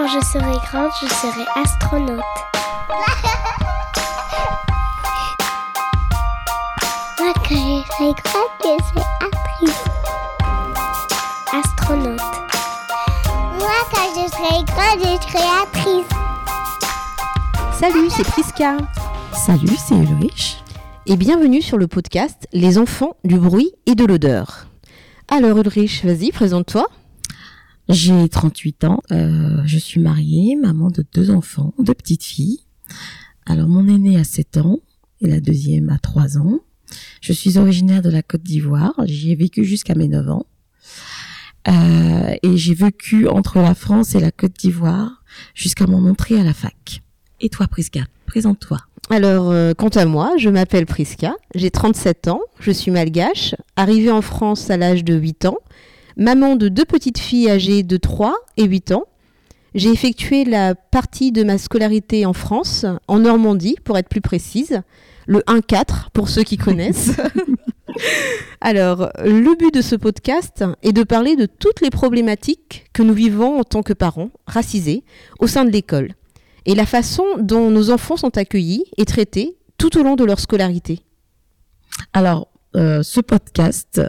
Quand je serai grande, je serai astronaute. Moi, quand je serai grande, je serai actrice. Astronaute. Moi, quand je serai grande, je serai actrice. Salut, c'est Priska. Salut, c'est Ulrich. Et bienvenue sur le podcast Les enfants du bruit et de l'odeur. Alors Ulrich, vas-y, présente-toi. J'ai 38 ans, euh, je suis mariée, maman de deux enfants, deux petites filles. Alors mon aînée a 7 ans et la deuxième a 3 ans. Je suis originaire de la Côte d'Ivoire, j'y ai vécu jusqu'à mes 9 ans. Euh, et j'ai vécu entre la France et la Côte d'Ivoire jusqu'à mon entrée à la fac. Et toi Prisca, présente-toi. Alors, euh, quant à moi, je m'appelle Priska, j'ai 37 ans, je suis malgache, arrivée en France à l'âge de 8 ans, maman de deux petites filles âgées de 3 et 8 ans. J'ai effectué la partie de ma scolarité en France, en Normandie pour être plus précise, le 1-4 pour ceux qui connaissent. Alors, le but de ce podcast est de parler de toutes les problématiques que nous vivons en tant que parents racisés au sein de l'école et la façon dont nos enfants sont accueillis et traités tout au long de leur scolarité. Alors, euh, ce podcast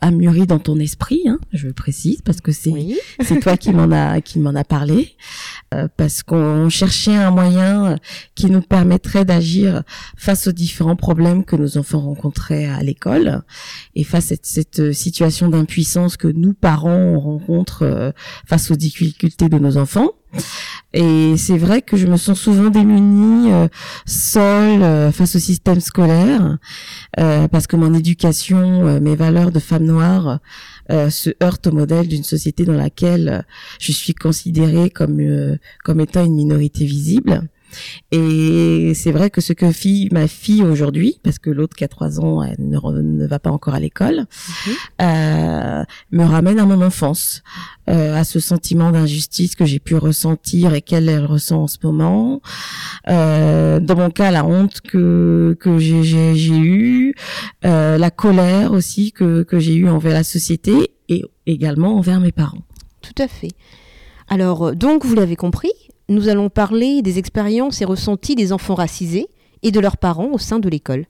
a mûri dans ton esprit, hein, je le précise, parce que c'est Oui. c'est toi qui m'en a qui m'en a parlé, euh, parce qu'on cherchait un moyen qui nous permettrait d'agir face aux différents problèmes que nos enfants rencontraient à l'école et face à cette, cette situation d'impuissance que nous parents on rencontre euh, face aux difficultés de nos enfants. Et c'est vrai que je me sens souvent démunie, euh, seule euh, face au système scolaire, euh, parce que mon éducation, mes valeurs de femme noire se heurtent au modèle d'une société dans laquelle je suis considérée comme comme étant une minorité visible. Et c'est vrai que ce que fit ma fille aujourd'hui, parce que l'autre qui a trois ans, elle ne, va pas encore à l'école, Mhm. euh, me ramène à mon enfance, euh, à ce sentiment d'injustice que j'ai pu ressentir et qu'elle elle ressent en ce moment. Euh, dans mon cas, la honte que que j'ai j'ai eue, la colère aussi que que j'ai eue envers la société et également envers mes parents. Tout à fait. Alors, donc, vous l'avez compris, nous allons parler des expériences et ressentis des enfants racisés et de leurs parents au sein de l'école.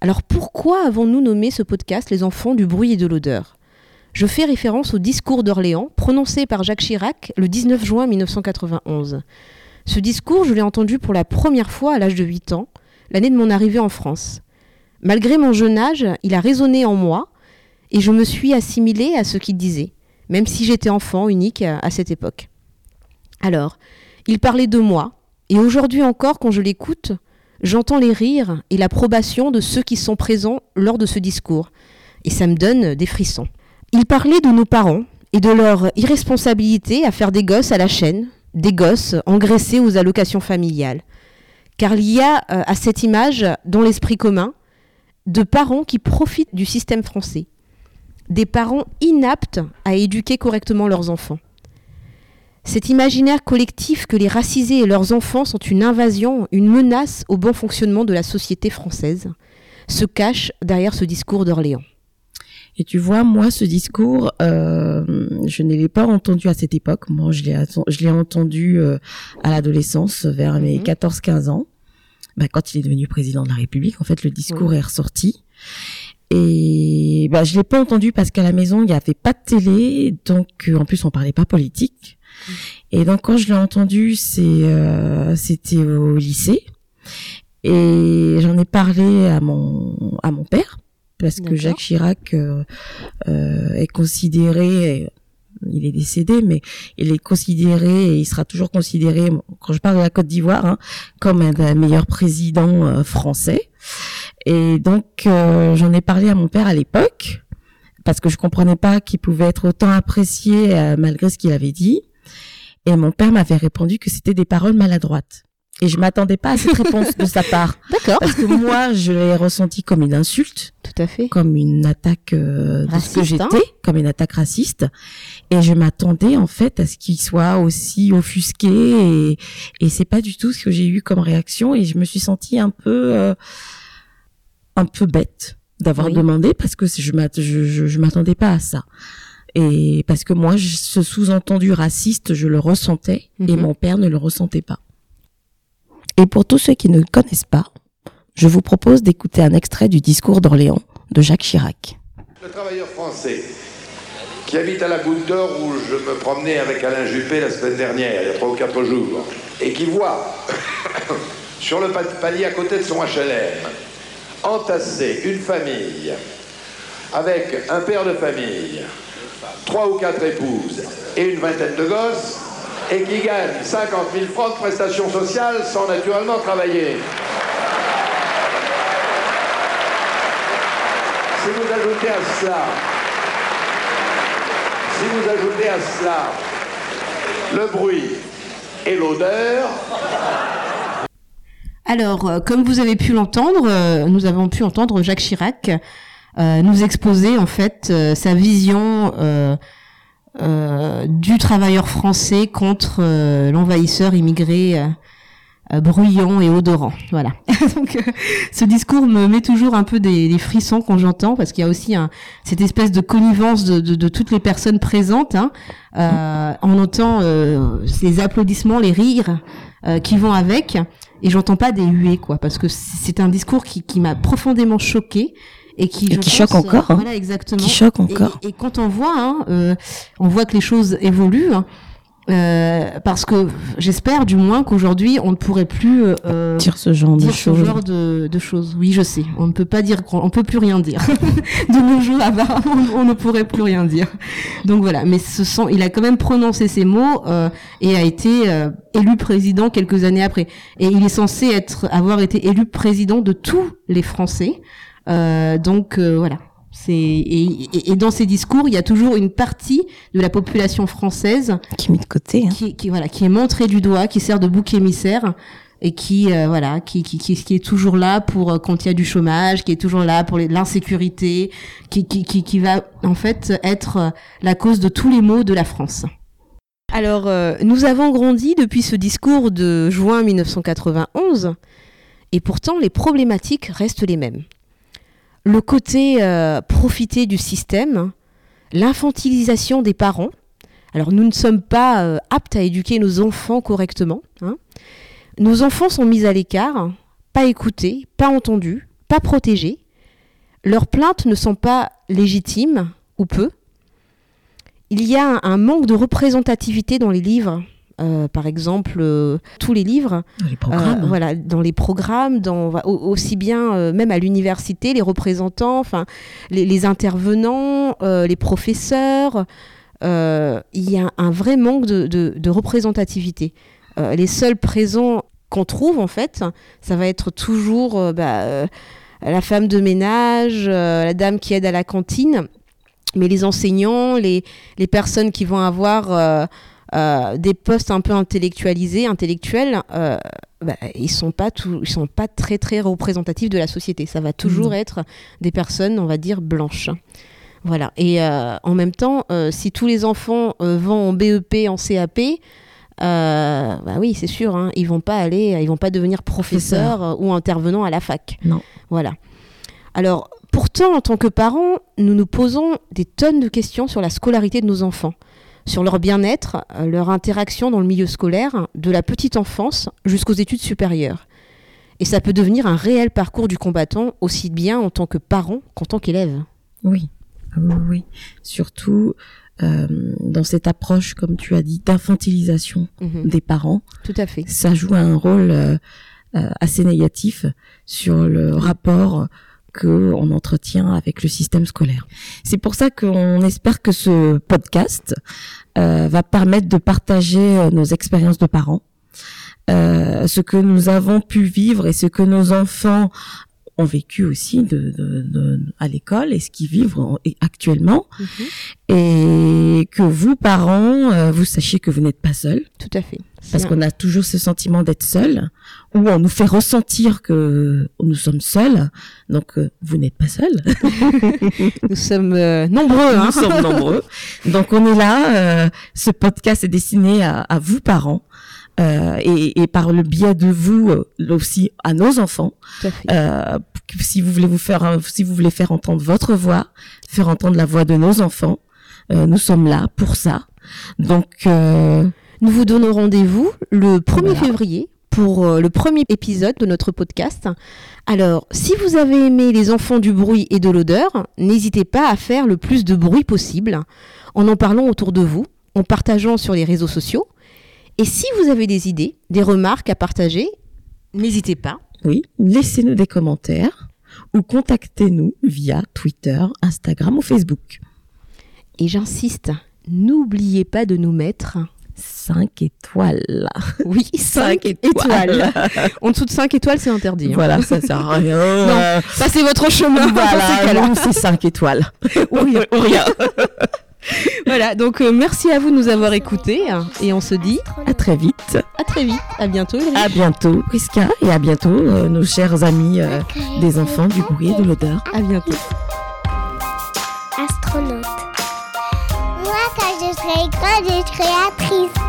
Alors, pourquoi avons-nous nommé ce podcast Les enfants du bruit et de l'odeur? Je fais référence au discours d'Orléans prononcé par Jacques Chirac le 19 juin 1991. Ce discours, je l'ai entendu pour la première fois à l'âge de 8 ans, l'année de mon arrivée en France. Malgré mon jeune âge, il a résonné en moi et je me suis assimilée à ce qu'il disait même si j'étais enfant unique à cette époque. Alors, il parlait de moi, et aujourd'hui encore, quand je l'écoute, j'entends les rires et l'approbation de ceux qui sont présents lors de ce discours, et ça me donne des frissons. Il parlait de nos parents et de leur irresponsabilité à faire des gosses à la chaîne, des gosses engraissés aux allocations familiales. Car il y a euh, à cette image, dans l'esprit commun, de parents qui profitent du système français des parents inaptes à éduquer correctement leurs enfants. Cet imaginaire collectif que les racisés et leurs enfants sont une invasion, une menace au bon fonctionnement de la société française, se cache derrière ce discours d'Orléans. Et tu vois, moi, ce discours, euh, je ne l'ai pas entendu à cette époque. Moi, je l'ai, atten- je l'ai entendu euh, à l'adolescence, vers mes Mhm. 14-15 ans. Bah, quand il est devenu président de la République, en fait, le discours Oui. est ressorti. Et bah, je l'ai pas entendu parce qu'à la maison, il n'y avait pas de télé, donc euh, en plus, on parlait pas politique. Et donc, quand je l'ai entendu, c'est, euh, c'était au lycée. Et j'en ai parlé à mon, à mon père parce que. Jacques Chirac euh, euh, est considéré, il est décédé, mais il est considéré et il sera toujours considéré, quand je parle de la Côte d'Ivoire, hein, comme un des meilleurs présidents français. Et donc j'en ai parlé à mon père à l'époque parce que je comprenais pas qu'il pouvait être autant apprécié malgré ce qu'il avait dit. Et mon père m'avait répondu que c'était des paroles maladroites. Et je m'attendais pas à cette réponse de sa part. D'accord, Parce que moi, je l'ai ressenti comme une insulte, tout à fait. comme une attaque euh, de ce que hein. j'étais, comme une attaque raciste. Et je m'attendais en fait à ce qu'il soit aussi offusqué. Et, et c'est pas du tout ce que j'ai eu comme réaction. Et je me suis sentie un peu, euh, un peu bête d'avoir Oui. demandé parce que je m'att- je, je, je m'attendais pas à ça. Et parce que moi, je- ce sous-entendu raciste, je le ressentais et Mhm. mon père ne le ressentait pas. Et pour tous ceux qui ne le connaissent pas, je vous propose d'écouter un extrait du discours d'Orléans de Jacques Chirac. Le travailleur français qui habite à la Goutte d'Or où je me promenais avec Alain Juppé la semaine dernière, il y a trois ou quatre jours, et qui voit sur le pa- palier à côté de son HLM entasser une famille avec un père de famille, trois ou quatre épouses et une vingtaine de gosses, et qui gagne 50 000 francs de prestations sociales sans naturellement travailler. Si vous ajoutez à cela, si vous ajoutez à cela le bruit et l'odeur, Alors, euh, comme vous avez pu l'entendre, euh, nous avons pu entendre Jacques Chirac nous exposer en fait euh, sa vision euh, euh, du travailleur français contre euh, l'envahisseur immigré euh, euh, bruyant et odorant. Voilà. Donc, euh, ce discours me met toujours un peu des, frissons quand j'entends, parce qu'il y a aussi un, cette espèce de connivence de, de- de toutes les personnes présentes. Hein. Euh, on entend euh, ces applaudissements, les rires euh, qui vont avec, et j'entends pas des huées, quoi, parce que c'est un discours qui, qui m'a profondément choqué et qui, Et je qui pense, choque encore, euh, hein. Voilà, exactement. Qui choque encore. Et, quand on voit, hein, euh, on voit que les choses évoluent. hein, euh, parce que j'espère du moins qu'aujourd'hui on ne pourrait plus euh, Dire ce genre de dire ce choses. genre de, de choses. Oui, je sais. On ne peut pas dire, on peut plus rien dire. de nos jours, apparemment, on ne pourrait plus rien dire. Donc voilà. Mais ce sont, il a quand même prononcé ces mots euh, et a été euh, élu président quelques années après. Et il est censé être, avoir été élu président de tous les Français. Euh, donc euh, voilà. C'est et, et- et dans ces discours, il y a toujours une partie de la population française Qui est de côté. hein. qui, qui voilà qui est montré du doigt, qui sert de bouc émissaire et qui euh, voilà qui, qui, qui, qui est toujours là pour quand il y a du chômage, qui est toujours là pour l'insécurité, qui, qui, qui, qui va en fait être la cause de tous les maux de la France. Alors euh, nous avons grandi depuis ce discours de juin 1991 et pourtant les problématiques restent les mêmes. Le côté euh, profiter du système, l'infantilisation des parents, alors nous ne sommes pas euh, aptes à éduquer nos enfants correctement. hein. Nos enfants sont mis à l'écart, pas écoutés, pas entendus, pas protégés. Leurs plaintes ne sont pas légitimes ou peu. Il y a un, un manque de représentativité dans les livres. Euh, par exemple, euh, tous les livres, Dans les euh, programmes. voilà, dans les programmes, dans, au- aussi bien même à l'université, les représentants, enfin les, les intervenants, les professeurs, il y a un vrai manque de, de- de représentativité. Les seuls présents qu'on trouve en fait, ça va être toujours bah, la femme de ménage, la dame qui aide à la cantine, mais les enseignants, les, les personnes qui vont avoir euh, des postes un peu intellectualisés, intellectuels, euh, bah, ils sont pas tout, ils sont pas très très représentatifs de la société. Ça va toujours Non. être des personnes, on va dire blanches. Voilà. Et euh, en même temps, si tous les enfants vont en BEP, en CAP, euh, bah oui, c'est sûr, hein, ils vont pas aller, ils vont pas devenir professeurs euh, ou intervenants à la fac. Non. Voilà. Alors, pourtant, en tant que parents, nous nous posons des tonnes de questions sur la scolarité de nos enfants, sur leur bien-être, euh, leur interaction dans le milieu scolaire, de la petite enfance jusqu'aux études supérieures. Et ça peut devenir un réel parcours du combattant, aussi bien en tant que parent qu'en tant qu'élève. Oui, Ah oui. Surtout euh, dans cette approche, comme tu as dit, d'infantilisation Mhm. des parents, Tout à fait. ça joue un rôle euh, assez négatif sur le rapport que on entretient avec le système scolaire. C'est pour ça qu'on espère que ce podcast euh, va permettre de partager euh, nos expériences de parents, euh, ce que nous avons pu vivre et ce que nos enfants ont vécu aussi de, de- de- à l'école et ce qu'ils vivent actuellement Mhm. et que vous parents euh, vous sachiez que vous n'êtes pas seuls Tout à fait. parce qu'on a toujours ce sentiment d'être seul, où on nous fait ressentir que nous sommes seuls. Donc euh, vous n'êtes pas seul. un- Nous sommes euh, nombreux. hein. nous sommes nombreux. Donc on est là. euh, ce podcast est destiné à, à vous parents. Euh, et, et par le biais de vous euh, aussi à nos enfants, euh, si vous voulez vous faire, un- si vous voulez faire entendre votre voix, faire entendre la voix de nos enfants, Euh, nous sommes là pour ça. Donc, euh, Nous vous donnons rendez-vous le 1er Voilà. février pour euh, le premier épisode de notre podcast. Alors, si vous avez aimé les enfants du bruit et de l'odeur, n'hésitez pas à faire le plus de bruit possible en en parlant autour de vous, en partageant sur les réseaux sociaux. Et si vous avez des idées, des remarques à partager, n'hésitez pas. oui, laissez-nous des commentaires ou contactez-nous via Twitter, Instagram ou Facebook. Et j'insiste, n'oubliez pas de nous mettre 5 étoiles. Oui, 5 étoiles. en dessous de 5 étoiles, c'est interdit. hein. Voilà, ça sert à rien. Euh, Ça, c'est votre chemin. voilà, c'est 5 étoiles. Ou rien. voilà, donc euh, merci à vous de nous avoir écoutés hein, et on se dit À très vite. à très vite. À bientôt. Ulrich. À bientôt, Prisca, et à bientôt, euh, nos chers amis euh, des enfants du bruit et de l'odeur. À bientôt. Astronaute. Moi, quand je serai grande, je serai actrice.